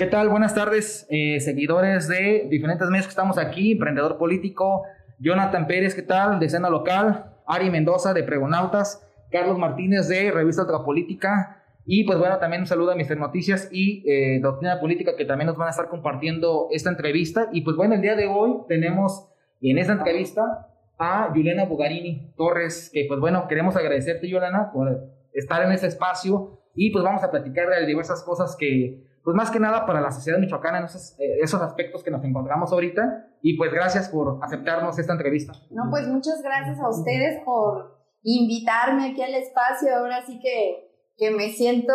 ¿Qué tal? Buenas tardes, eh, seguidores de diferentes medios que estamos aquí, Emprendedor Político, Jonathan Pérez, ¿qué tal? De Escena Local, Ari Mendoza de Pregonautas, Carlos Martínez de Revista Política y pues bueno, también un saludo a Mister Noticias y eh, Doctrina Política que también nos van a estar compartiendo esta entrevista. Y pues bueno, el día de hoy tenemos en esta entrevista a Juliana Bugarini Torres, que pues bueno, queremos agradecerte Juliana por estar en este espacio y pues vamos a platicar de diversas cosas que pues más que nada para la sociedad michoacana en esos, eh, esos, aspectos que nos encontramos ahorita. Y pues gracias por aceptarnos esta entrevista. No, pues muchas gracias a ustedes por invitarme aquí al espacio. Ahora sí que, que me siento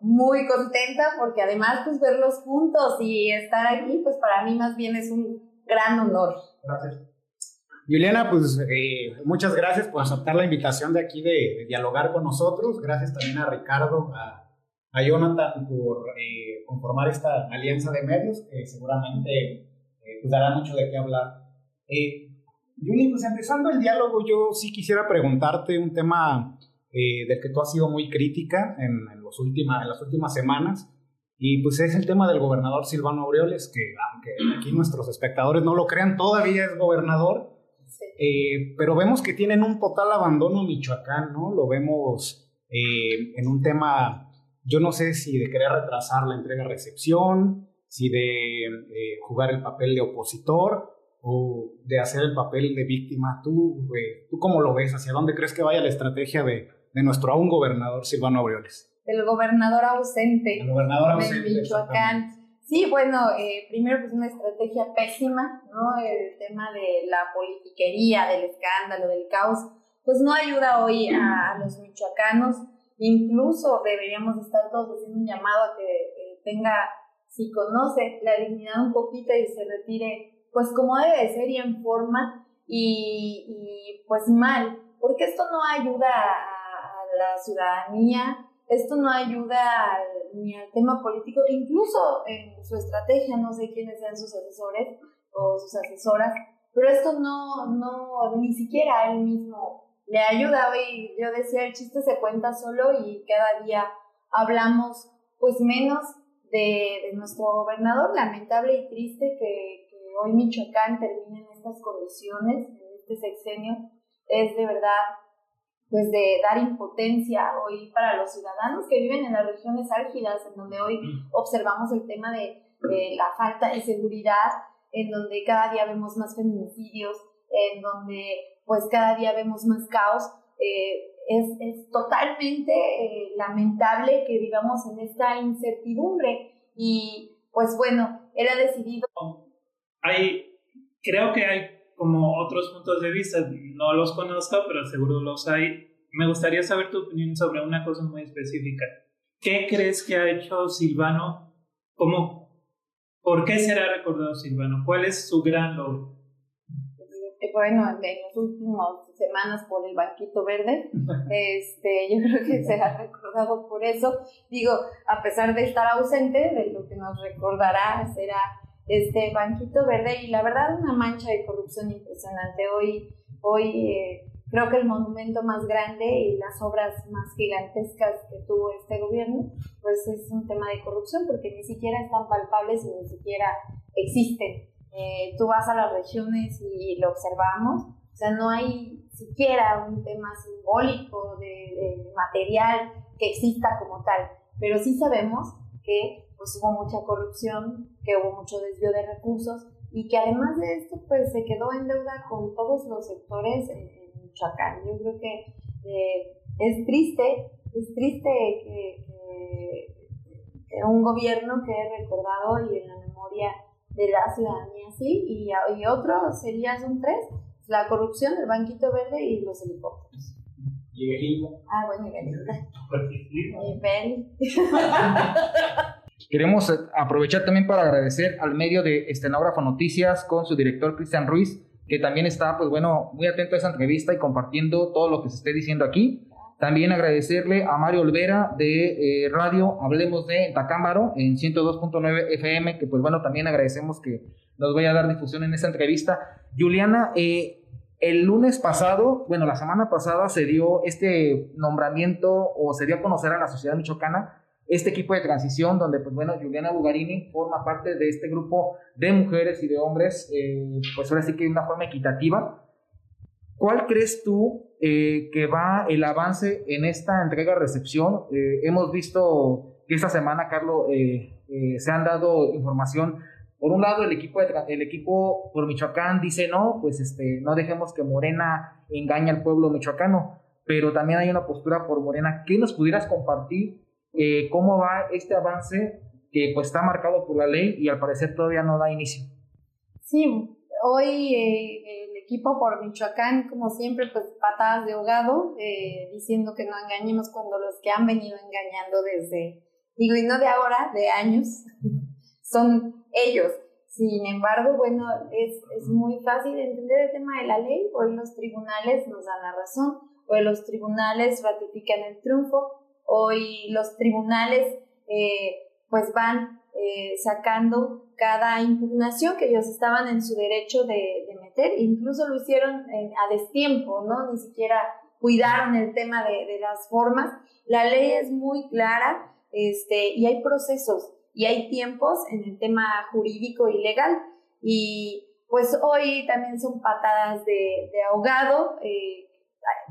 muy contenta porque además pues verlos juntos y estar aquí pues para mí más bien es un gran honor. Gracias. Juliana, pues eh, muchas gracias por aceptar la invitación de aquí de, de, dialogar con nosotros. Gracias también a Ricardo, a a Jonathan por eh, conformar esta alianza de medios que seguramente eh, pues dará mucho de qué hablar. Eh, Juli, pues empezando el diálogo, yo sí quisiera preguntarte un tema eh, del que tú has sido muy crítica en, los última, en las últimas semanas, y pues es el tema del gobernador Silvano Aureoles, que aunque aquí nuestros espectadores no lo crean, todavía es gobernador, sí. pero vemos que tienen un total abandono Michoacán, ¿no? Lo vemos en un tema yo no sé si de querer retrasar la entrega-recepción, si de eh, jugar el papel de opositor o de hacer el papel de víctima. ¿Tú, ¿tú cómo lo ves? ¿Hacia dónde crees que vaya la estrategia de, de nuestro aún gobernador Silvano Aureoles? El gobernador ausente. El gobernador ausente. De Michoacán. Sí, bueno, eh, primero pues una estrategia pésima, ¿no? El tema de la politiquería, del escándalo, del caos, pues no ayuda hoy a los michoacanos Incluso deberíamos estar todos haciendo un llamado a que eh, tenga, si conoce la dignidad un poquito y se retire, pues como debe de ser y en forma y, y pues mal, porque esto no ayuda a, la ciudadanía, esto no ayuda ni al tema político, incluso en su estrategia, no sé quiénes sean sus asesores o sus asesoras, pero esto no, no, ni siquiera él mismo le ayuda. Hoy yo decía, el chiste se cuenta solo y cada día hablamos pues menos de, nuestro gobernador. Lamentable y triste que, que, hoy Michoacán termine en estas condiciones, en este sexenio. Es de verdad pues de dar impotencia hoy para los ciudadanos que viven en las regiones álgidas, en donde hoy observamos el tema de, de la falta de seguridad, en donde cada día vemos más feminicidios, en donde pues cada día vemos más caos. Eh, es, totalmente eh, lamentable que vivamos en esta incertidumbre y pues bueno, ha decidido... Hay, creo que hay como otros puntos de vista, no los conozco, pero seguro los hay. Me gustaría saber tu opinión sobre una cosa muy específica. ¿Qué crees que ha hecho Silvano? ¿Cómo, ¿Por qué será recordado Silvano? ¿Cuál es su gran logro? Bueno, en las últimas semanas por el banquito verde. Este, yo creo que se ha recordado por eso. Digo, a pesar de estar ausente, de lo que nos recordará será este banquito verde y la verdad una mancha de corrupción impresionante. Hoy, hoy eh, creo que el monumento más grande y las obras más gigantescas que tuvo este gobierno, pues es un tema de corrupción porque ni siquiera están palpables y ni siquiera existen. Eh, tú vas a las regiones y lo observamos, o sea, no hay siquiera un tema simbólico de, material que exista como tal, pero sí sabemos que pues, hubo mucha corrupción, que hubo mucho desvío de recursos y que además de esto pues se quedó en deuda con todos los sectores en, Michoacán. Yo creo que eh, es triste, es triste que, que un gobierno que he recordado y en la memoria de la ciudadanía, sí, y, y otro sería, son tres, la corrupción, el banquito verde y los helicópteros. ¿Y Belinda? Ah, bueno, y Belinda. y Bel. Queremos aprovechar también para agradecer al medio de Estenógrafo Noticias con su director Cristian Ruiz, que también está, pues bueno, muy atento a esa entrevista y compartiendo todo lo que se esté diciendo aquí. También agradecerle a Mario Olvera de eh, Radio Hablemos de Tacámbaro en 102.9 FM, que pues bueno, también agradecemos que nos vaya a dar difusión en esta entrevista. Juliana, eh, el lunes pasado, bueno, la semana pasada se dio este nombramiento o se dio a conocer a la sociedad michoacana este equipo de transición, donde, pues bueno, Juliana Bugarini forma parte de este grupo de mujeres y de hombres, eh, pues ahora sí que de una forma equitativa. ¿Cuál crees tú eh, que va el avance en esta entrega-recepción? Eh, hemos visto que esta semana, Carlos, se han dado información. Por un lado, el equipo, de, el equipo por Michoacán dice, no, pues este, no dejemos que Morena engañe al pueblo michoacano, pero también hay una postura por Morena. ¿Qué nos pudieras compartir eh, cómo va este avance que pues está marcado por la ley y al parecer todavía no da inicio. Sí, hoy eh, equipo por Michoacán, como siempre, pues patadas de ahogado, eh, diciendo que no engañemos cuando los que han venido engañando desde, digo, y no de ahora, de años, son ellos. Sin embargo, bueno, es, es muy fácil entender el tema de la ley. Hoy los tribunales nos dan la razón, hoy los tribunales ratifican el triunfo, Hoy los tribunales eh, pues van eh, sacando cada impugnación que ellos estaban en su derecho de, meter, incluso lo hicieron a destiempo, ¿no? Ni siquiera cuidaron el tema de, las formas. La ley es muy clara este, y hay procesos y hay tiempos en el tema jurídico y legal. Y pues hoy también son patadas de, ahogado. Eh,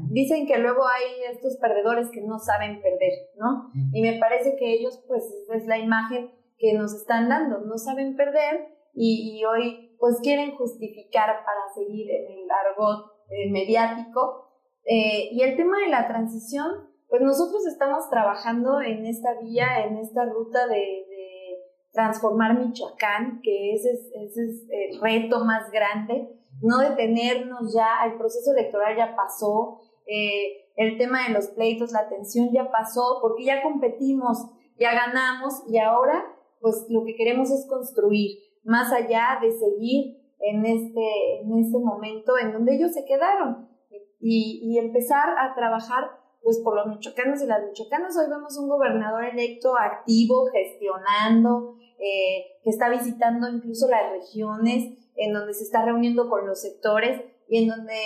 dicen que luego hay estos perdedores que no saben perder, ¿no? Y me parece que ellos, pues, es la imagen que nos están dando, no saben perder y, hoy, pues, quieren justificar para seguir en el argot eh, mediático. Eh, y el tema de la transición, pues nosotros estamos trabajando en esta vía, en esta ruta de, transformar Michoacán, que ese es, ese es el reto más grande no detenernos ya, el proceso electoral ya pasó, eh, el tema de los pleitos, la tensión ya pasó, porque ya competimos, ya ganamos y ahora pues lo que queremos es construir, más allá de seguir en este, en este momento en donde ellos se quedaron y, empezar a trabajar pues por los michoacanos y las michoacanas. Hoy vemos un gobernador electo activo, gestionando, eh, que está visitando incluso las regiones, en donde se está reuniendo con los sectores y en donde,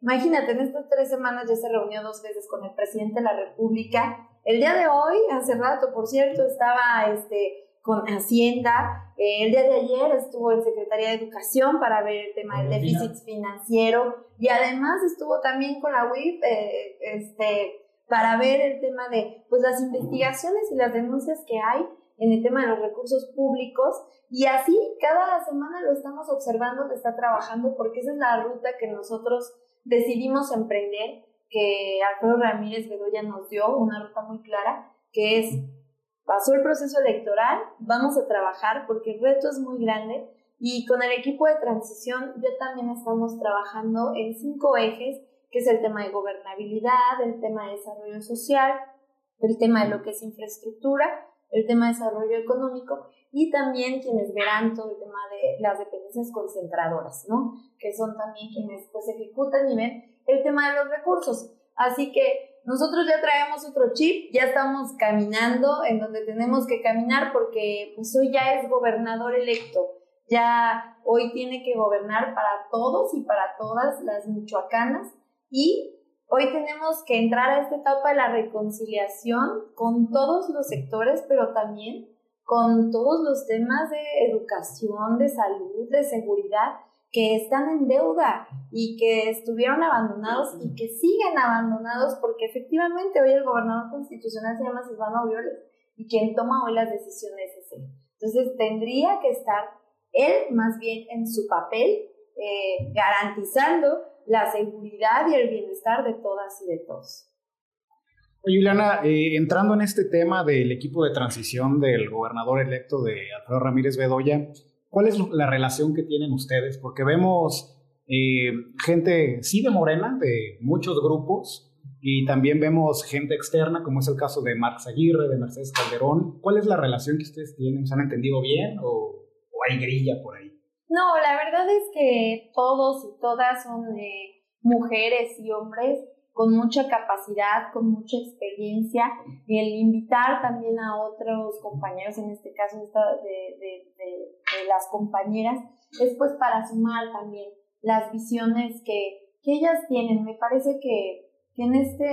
imagínate, en estas tres semanas ya se reunió dos veces con el presidente de la República. El día de hoy, hace rato, por cierto, estaba este, con Hacienda. Eh, el día de ayer estuvo en Secretaría de Educación para ver el tema del déficit financiero y además estuvo también con la UIF eh, este, para ver el tema de pues, las investigaciones y las denuncias que hay en el tema de los recursos públicos y así cada semana lo estamos observando que está trabajando porque esa es la ruta que nosotros decidimos emprender, que Alfredo Ramírez Bedoya nos dio, una ruta muy clara, que es, pasó el proceso electoral, vamos a trabajar porque el reto es muy grande y con el equipo de transición ya también estamos trabajando en cinco ejes, que es el tema de gobernabilidad, el tema de desarrollo social, el tema de lo que es infraestructura el tema de desarrollo económico y también quienes verán todo el tema de las dependencias concentradoras, ¿no? Que son también quienes pues ejecutan y ven el tema de los recursos. Así que nosotros ya traemos otro chip, ya estamos caminando en donde tenemos que caminar porque pues hoy ya es gobernador electo, ya hoy tiene que gobernar para todos y para todas las michoacanas. Y Hoy tenemos que entrar a esta etapa de la reconciliación con todos los sectores, pero también con todos los temas de educación, de salud, de seguridad, que están en deuda y que estuvieron abandonados y que siguen abandonados porque efectivamente hoy el gobernador constitucional se llama Silvano Aureoles y quien toma hoy las decisiones es él. Entonces tendría que estar él más bien en su papel eh, garantizando la seguridad y el bienestar de todas y de todos. Juliana, eh, entrando en este tema del equipo de transición del gobernador electo de Alfredo Ramírez Bedoya, ¿cuál es la relación que tienen ustedes? Porque vemos eh, gente, sí, de Morena, de muchos grupos, y también vemos gente externa, como es el caso de Marx Aguirre, de Mercedes Calderón. ¿Cuál es la relación que ustedes tienen? ¿Se han entendido bien o hay grilla por ahí? No, la verdad es que todos y todas son eh, mujeres y hombres con mucha capacidad, con mucha experiencia. El invitar también a otros compañeros, en este caso de, de, las compañeras, es pues para sumar también las visiones que, que ellas tienen. Me parece que, que en, este,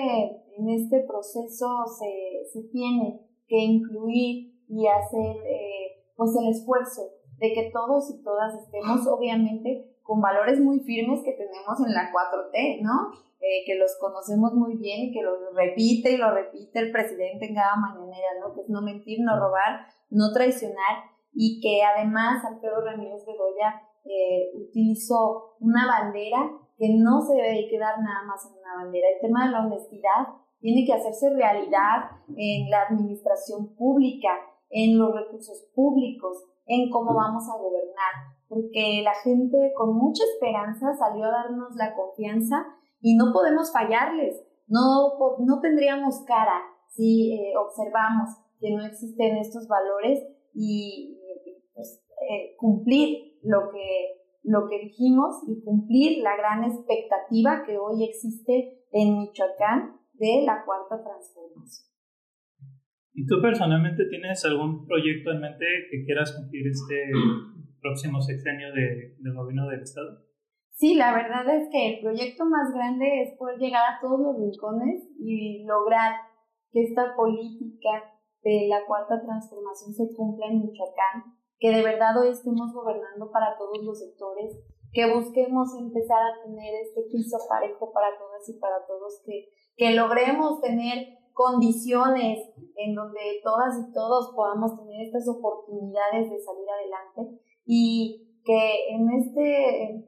en este proceso se, se tiene que incluir y hacer eh, pues el esfuerzo de que todos y todas estemos obviamente con valores muy firmes que tenemos en la 4T, ¿no? Eh, que los conocemos muy bien y que lo repite y lo repite el presidente en cada mañanera, ¿no? Que es no mentir, no robar, no traicionar y que además Alfredo Ramírez Bedoya eh, utilizó una bandera que no se debe quedar nada más en una bandera. El tema de la honestidad tiene que hacerse realidad en la administración pública, en los recursos públicos, en cómo vamos a gobernar, porque la gente con mucha esperanza salió a darnos la confianza y no podemos fallarles, no, no tendríamos cara si eh, observamos que no existen estos valores y pues, eh, cumplir lo que, lo que dijimos y cumplir la gran expectativa que hoy existe en Michoacán de la cuarta transformación. ¿Y tú personalmente tienes algún proyecto en mente que quieras cumplir este próximo sexenio de, del gobierno del Estado? Sí, la verdad es que el proyecto más grande es poder llegar a todos los rincones y lograr que esta política de la cuarta transformación se cumpla en Michoacán, que de verdad hoy estemos gobernando para todos los sectores, que busquemos empezar a tener este piso parejo para todas y para todos, que, que logremos tener condiciones en donde todas y todos podamos tener estas oportunidades de salir adelante. Y que en este,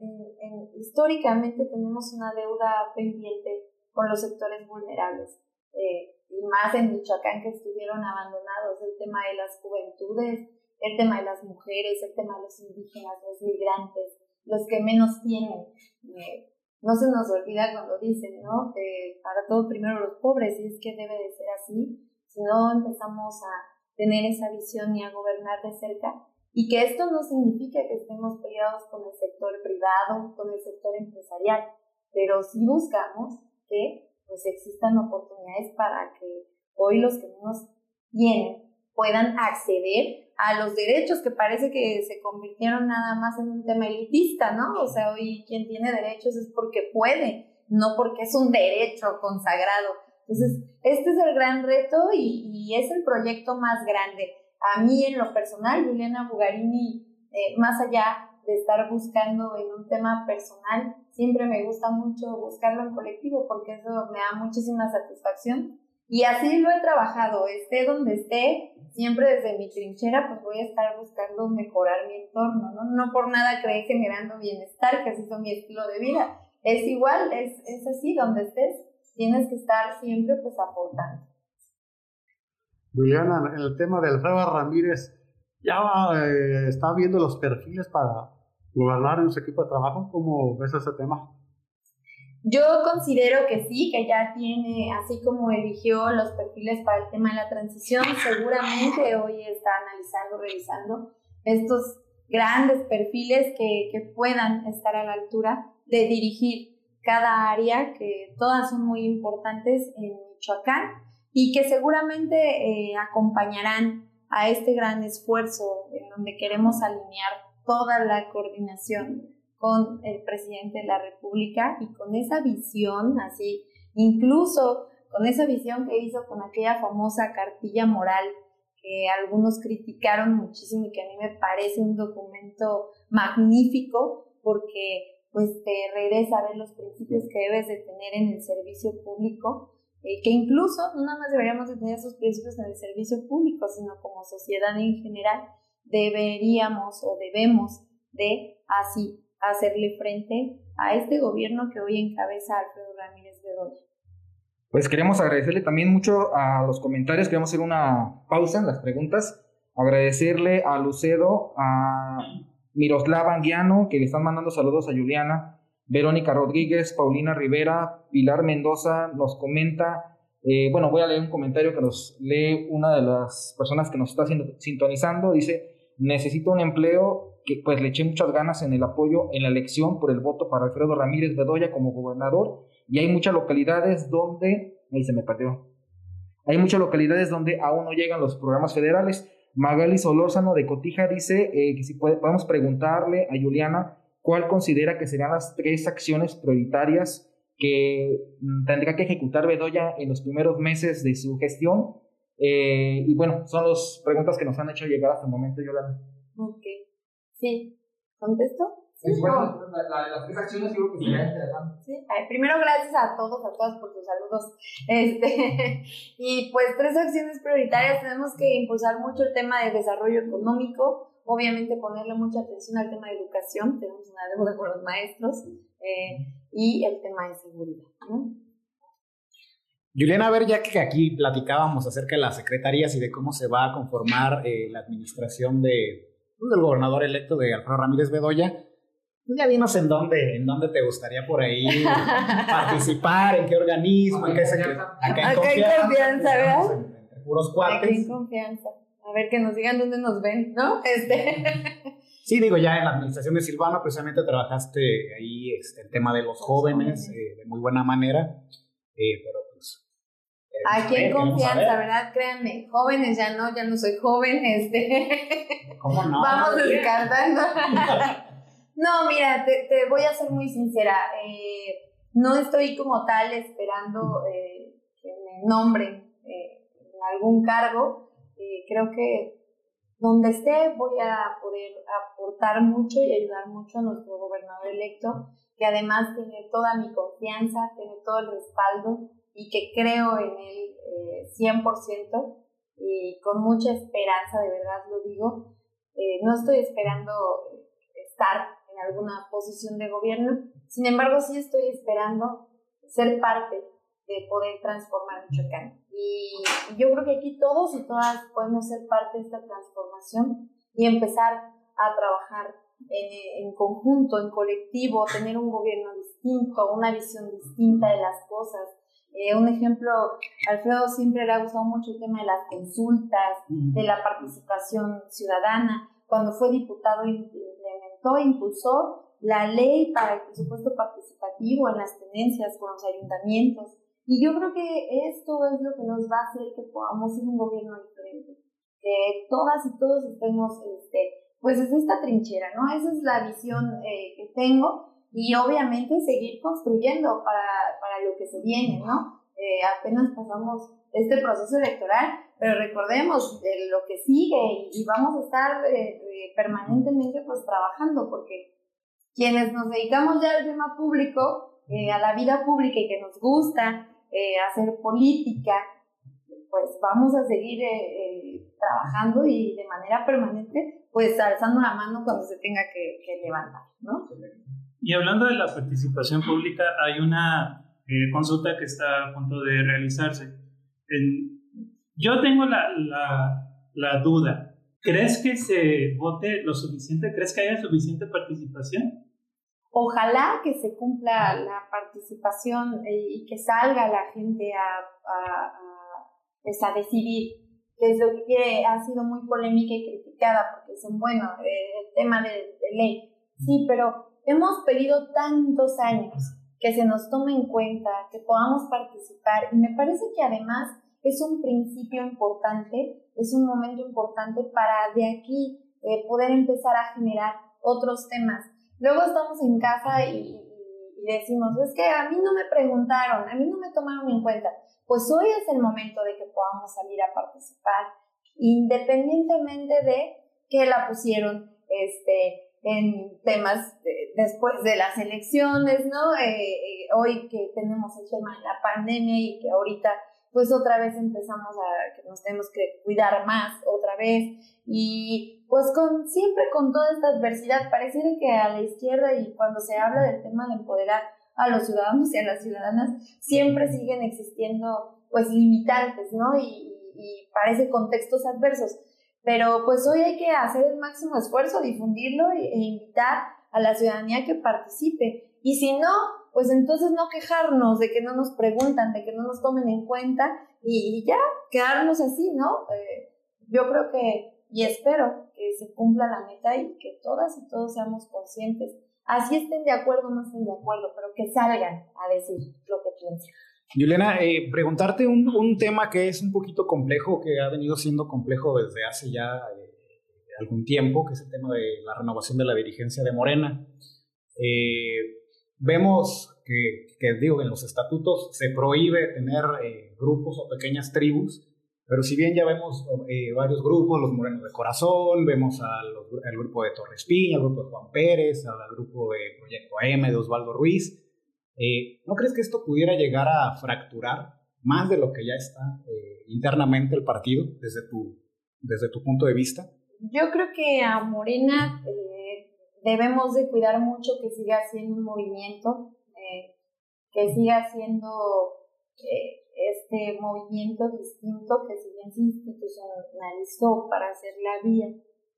históricamente tenemos una deuda pendiente con los sectores vulnerables, eh, y más en Michoacán que estuvieron abandonados, el tema de las juventudes, el tema de las mujeres, el tema de los indígenas, los migrantes, los que menos tienen. Eh, no se nos olvida cuando dicen, ¿no? para todo primero los pobres, y es que debe de ser así, si no empezamos a tener esa visión y a gobernar de cerca, y que esto no significa que estemos peleados con el sector privado, con el sector empresarial, pero sí buscamos que pues existan oportunidades para que hoy los que menos tienen puedan acceder a los derechos que parece que se convirtieron nada más en un tema elitista, ¿no? O sea, hoy quien tiene derechos es porque puede, no porque es un derecho consagrado. Entonces, este es el gran reto y, y es el proyecto más grande a mí en lo personal, Juliana Bugarini, eh, más allá de estar buscando en un tema personal, siempre me gusta mucho buscarlo en colectivo porque eso me da muchísima satisfacción. Y así lo he trabajado, esté donde esté, siempre desde mi trinchera, pues voy a estar buscando mejorar mi entorno, ¿no? No por nada creé generando bienestar, que así es mi estilo de vida. Es igual, es, es así, donde estés, tienes que estar siempre pues aportando. Juliana, en el tema de Alfredo Ramírez, ¿ya eh, está viendo los perfiles para gobernar en su equipo de trabajo? ¿Cómo ves ese tema? Yo considero que sí, que ya tiene, así como eligió los perfiles para el tema de la transición, seguramente hoy está analizando, revisando estos grandes perfiles que, que puedan estar a la altura de dirigir cada área, que todas son muy importantes en Michoacán y que seguramente eh, acompañarán a este gran esfuerzo en donde queremos alinear toda la coordinación con el presidente de la República y con esa visión, así, incluso con esa visión que hizo con aquella famosa cartilla moral que algunos criticaron muchísimo y que a mí me parece un documento magnífico porque pues te regresa a ver los principios que debes de tener en el servicio público eh, que incluso no nada más deberíamos de tener esos principios en el servicio público, sino como sociedad en general deberíamos o debemos de así hacerle frente a este gobierno que hoy encabeza Alfredo Ramírez Bedoya. Pues queremos agradecerle también mucho a los comentarios, queremos hacer una pausa en las preguntas, agradecerle a Lucedo, a Miroslava Anguiano, que le están mandando saludos a Juliana, Verónica Rodríguez, Paulina Rivera, Pilar Mendoza nos comenta, eh, bueno, voy a leer un comentario que nos lee una de las personas que nos está sintonizando, dice, necesito un empleo que pues le eché muchas ganas en el apoyo en la elección por el voto para Alfredo Ramírez Bedoya como gobernador. Y hay muchas localidades donde, ahí se me perdió, hay muchas localidades donde aún no llegan los programas federales. Magali Solórzano de Cotija dice eh, que si podemos preguntarle a Juliana ¿cuál considera que serían las tres acciones prioritarias que mm, tendrá que ejecutar Bedoya en los primeros meses de su gestión Eh, y bueno, son las preguntas que nos han hecho llegar hasta el momento, Yolanda. Ok. Sí. ¿Contesto? Sí, bueno, las tres acciones creo que sería interesante. Sí. primero, gracias a todos, a todas por sus saludos. Este, y pues tres acciones prioritarias. Tenemos que impulsar mucho el tema de desarrollo económico, obviamente ponerle mucha atención al tema de educación, tenemos una deuda con los maestros, eh, y el tema de seguridad. ¿no? Juliana, a ver, ya que aquí platicábamos acerca de las secretarías y de cómo se va a conformar eh, la administración de, pues, del gobernador electo de Alfredo Ramírez Bedoya, pues ya dinos en dónde, en dónde te gustaría por ahí participar, en qué organismo, en qué secretaría. Acá en confianza, ¿verdad? Entre puros cuates. Acá en confianza. A ver, que nos digan dónde nos ven, ¿no? Este. Sí, digo, ya en la administración de Silvano precisamente trabajaste ahí este, el tema de los jóvenes eh, de muy buena manera, eh, pero pues... Aquí en confianza, ¿verdad? Créanme, jóvenes ya no, ya no soy joven, este... ¿Cómo no? Vamos descartando. no, mira, te, te, voy a ser muy sincera, eh, no estoy como tal esperando que me nombren en algún cargo, creo que donde esté voy a poder aportar mucho y ayudar mucho a nuestro gobernador electo, que además tiene toda mi confianza, tiene todo el respaldo y que creo en él 100% eh, y con mucha esperanza, de verdad lo digo. Eh, no estoy esperando estar en alguna posición de gobierno, sin embargo sí estoy esperando ser parte de poder transformar Michoacán. Y yo creo que aquí todos y todas podemos ser parte de esta transformación y empezar a trabajar en, en, conjunto, en colectivo, tener un gobierno distinto, una visión distinta de las cosas. Eh, un ejemplo, Alfredo siempre le ha gustado mucho el tema de las consultas, de la participación ciudadana. Cuando fue diputado implementó, impulsó la ley para el presupuesto participativo en las tenencias con los ayuntamientos. Y yo creo que esto es lo que nos va a hacer que podamos ser un gobierno diferente, que todas y todos estemos, este, pues es esta trinchera, ¿no? Esa es la visión eh, que tengo y obviamente seguir construyendo para, para lo que se viene, ¿no? Eh, apenas pasamos este proceso electoral, pero recordemos de lo que sigue y, vamos a estar eh, permanentemente pues trabajando porque quienes nos dedicamos ya al tema público, a la vida pública y que nos gusta eh, hacer política, pues vamos a seguir eh, eh, trabajando y de manera permanente, pues alzando la mano cuando se tenga que, levantar, ¿no? Y hablando de la participación pública, hay una consulta que está a punto de realizarse. yo tengo la, la, la duda. ¿Crees que se vote lo suficiente? ¿Crees que haya suficiente participación? Ojalá que se cumpla la participación y que salga la gente a, a, a, pues, a decidir, lo que ha sido muy polémica y criticada, porque dicen, bueno, eh, el tema de, de ley. Sí, pero hemos pedido tantos años que se nos tome en cuenta, que podamos participar, y me parece que además es un principio importante, es un momento importante para de aquí eh, poder empezar a generar otros temas Luego estamos en casa y, decimos, es que a mí no me preguntaron, a mí no me tomaron en cuenta. Pues hoy es el momento de que podamos salir a participar, independientemente de que la pusieron este, en temas después de las elecciones, ¿no? Eh, eh, hoy que tenemos el tema de la pandemia y que ahorita pues otra vez empezamos a que nos tenemos que cuidar más otra vez y pues con siempre con toda esta adversidad pareciera que a la izquierda y cuando se habla del tema de empoderar a los ciudadanos y a las ciudadanas siempre siguen existiendo pues limitantes, ¿no? Y, y parece contextos adversos. Pero pues hoy hay que hacer el máximo esfuerzo, difundirlo e invitar a la ciudadanía que participe. Y si no, pues entonces no quejarnos de que no nos preguntan, de que no nos tomen en cuenta y, ya, quedarnos así, ¿no? Eh, yo creo que, y espero que se cumpla la meta y que todas y todos seamos conscientes, así estén de acuerdo o no estén de acuerdo, pero que salgan a decir lo que piensan. Juliana, eh, preguntarte un, un, tema que es un poquito complejo, que ha venido siendo complejo desde hace ya eh, algún tiempo, que es el tema de la renovación de la dirigencia de Morena. Vemos que, que, digo, en los estatutos se prohíbe tener eh, grupos o pequeñas tribus Pero si bien ya vemos eh, varios grupos, los Morenos de Corazón, vemos al grupo de Torres Piña, al grupo de Juan Pérez, al grupo de Proyecto M de Osvaldo Ruiz, eh, ¿no crees que esto pudiera llegar a fracturar más de lo que ya está eh, internamente el partido desde tu, desde tu punto de vista? Yo creo que a Morena debemos de cuidar mucho que siga siendo un movimiento, que siga siendo este movimiento distinto que si bien se institucionalizó para hacer la vía,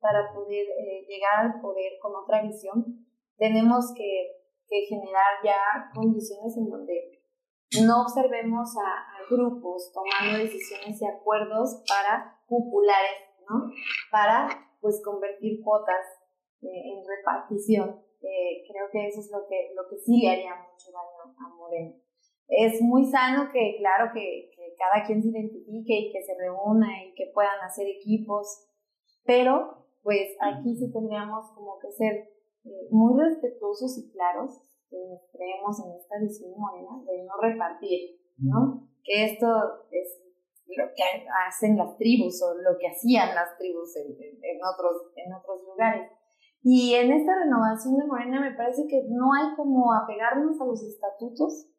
para poder eh, llegar al poder con otra visión, tenemos que, generar ya condiciones en donde no observemos a, grupos tomando decisiones y acuerdos para populares, ¿no? Para pues convertir cuotas eh, en repartición. Eh, creo que eso es lo que, lo que sí le haría mucho daño a Moreno es muy sano que, claro, que, cada quien se identifique y que se reúna y que puedan hacer equipos, pero pues aquí sí tendríamos como que ser eh, muy respetuosos y claros, que creemos en esta visión morena de no repartir, ¿no? Que esto es lo que hacen las tribus o lo que hacían las tribus en, en, otros, en otros lugares. Y en esta renovación de Morena me parece que no hay como apegarnos a los estatutos,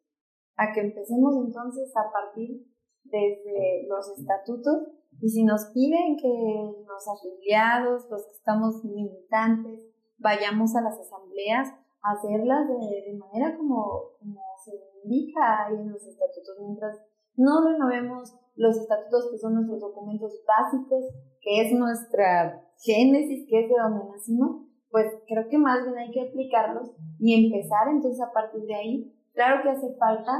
a que empecemos entonces a partir desde los estatutos. Y si nos piden que los afiliados, los que estamos militantes, vayamos a las asambleas, hacerlas de, manera como, como se indica ahí en los estatutos, mientras no renovemos los estatutos que son nuestros documentos básicos, que es nuestra génesis, que es de donde nacimos, pues creo que más bien hay que aplicarlos y empezar entonces a partir de ahí. Claro que hace falta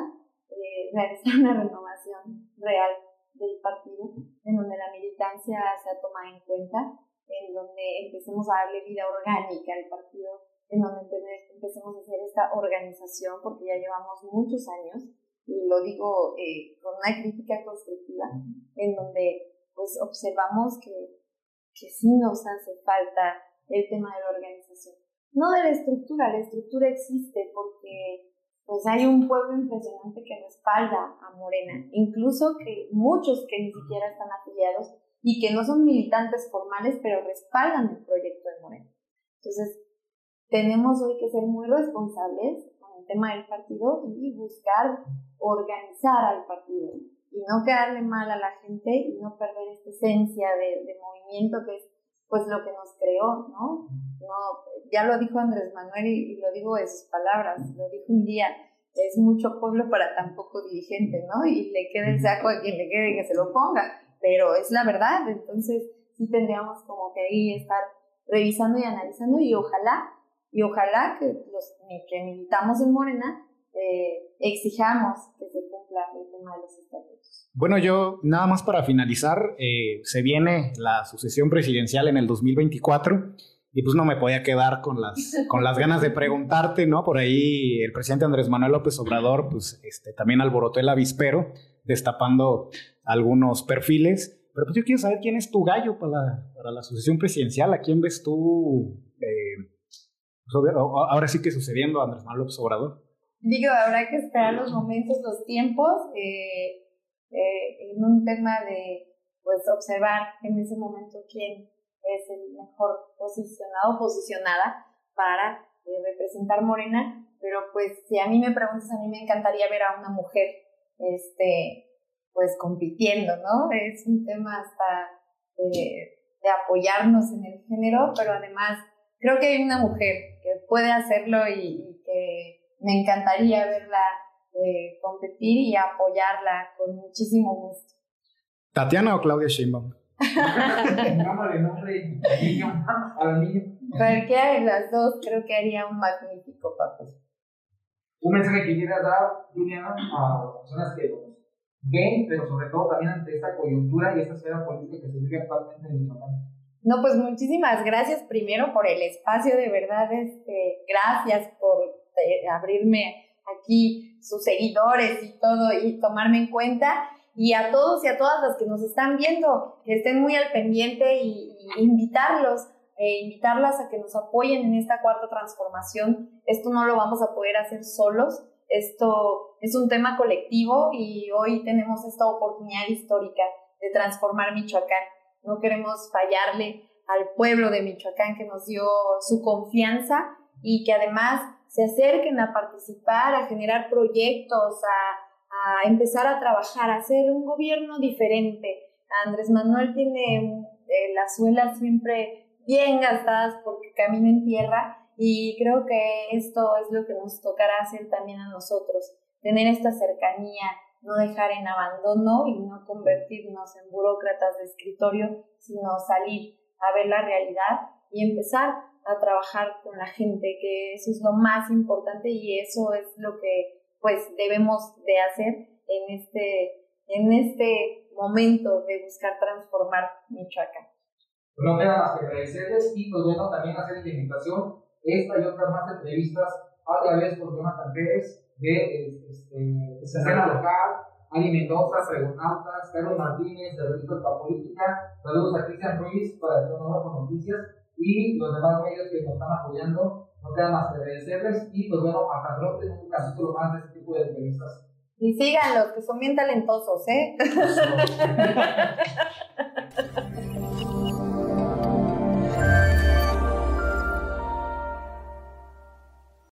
eh, realizar una renovación real del partido, en donde la militancia sea tomada en cuenta, en donde empecemos a darle vida orgánica al partido, en donde empecemos a hacer esta organización, porque ya llevamos muchos años, y lo digo eh, con una crítica constructiva, en donde pues observamos que, que sí nos hace falta el tema de la organización. No de la estructura, la estructura existe porque pues hay un pueblo impresionante que respalda a Morena, incluso que muchos que ni siquiera están afiliados y que no son militantes formales, pero respaldan el proyecto de Morena. Entonces, tenemos hoy que ser muy responsables con el tema del partido y buscar organizar al partido y no quedarle mal a la gente y no perder esta esencia de, de movimiento que es pues lo que nos creó, ¿no? no ya lo dijo Andrés Manuel y, lo digo en sus palabras, lo dijo un día, es mucho pueblo para tan poco dirigente, ¿no? Y le queda el saco a quien le quede que se lo ponga, pero es la verdad, entonces sí tendríamos como que ahí estar revisando y analizando y ojalá, y ojalá que los que militamos en Morena eh, exijamos que se cumpla el tema de los estatutos. Bueno, yo nada más para finalizar, eh, se viene la sucesión presidencial en el 2024 y pues no me podía quedar con las, con las ganas de preguntarte, ¿no? Por ahí el presidente Andrés Manuel López Obrador, pues este, también alborotó el avispero, destapando algunos perfiles. Pero pues yo quiero saber quién es tu gallo para la, para la sucesión presidencial, a quién ves tú, eh, ahora sí que sucediendo a Andrés Manuel López Obrador. Digo, habrá que esperar los momentos, los tiempos, eh, eh, en un tema de, pues, observar en ese momento quién es el mejor posicionado, posicionada para eh, representar Morena, pero pues si a mí me preguntas, a mí me encantaría ver a una mujer, este, pues compitiendo, ¿no? Es un tema hasta de, apoyarnos en el género, pero además creo que hay una mujer que puede hacerlo y, que me encantaría verla eh, competir y apoyarla con muchísimo gusto. ¿Tatiana o Claudia Sheinbaum? nombre a. Cualquiera de las dos creo que haría un magnífico papel. Un mensaje que quieras dar, Juliana, a las personas que ven, pero sobre todo también ante esta coyuntura y esta esfera política que se vive actualmente en Michoacán. No, pues muchísimas gracias primero por el espacio, de verdad, este, gracias por eh, abrirme aquí sus seguidores y todo y tomarme en cuenta y a todos y a todas las que nos están viendo, que estén muy al pendiente y, invitarlos, e invitarlas a que nos apoyen en esta cuarta transformación. Esto no lo vamos a poder hacer solos, esto es un tema colectivo y hoy tenemos esta oportunidad histórica de transformar Michoacán. No queremos fallarle al pueblo de Michoacán que nos dio su confianza y que además se acerquen a participar, a generar proyectos, a, a empezar a trabajar, a hacer un gobierno diferente. Andrés Manuel tiene eh, las suelas siempre bien gastadas porque camina en tierra y creo que esto es lo que nos tocará hacer también a nosotros, tener esta cercanía, no dejar en abandono y no convertirnos en burócratas de escritorio, sino salir a ver la realidad y empezar a trabajar con la gente, que eso es lo más importante y eso es lo que pues debemos de hacer en este, en este momento de buscar transformar Michoacán. No me da más agradecerles y pues bueno, también hacer la invitación esta y otras más entrevistas a través por Jonathan Pérez de este, escena local, Ali Mendoza, Pregonautas, Carlos Martínez de Revista Política, saludos a Cristian Ruiz para el Nuevo con Noticias y los demás medios que nos están apoyando. No queda más que agradecerles y pues bueno, hasta pronto en un capítulo más de este tipo de entrevistas. Y síganlos, que son bien talentosos, ¿eh?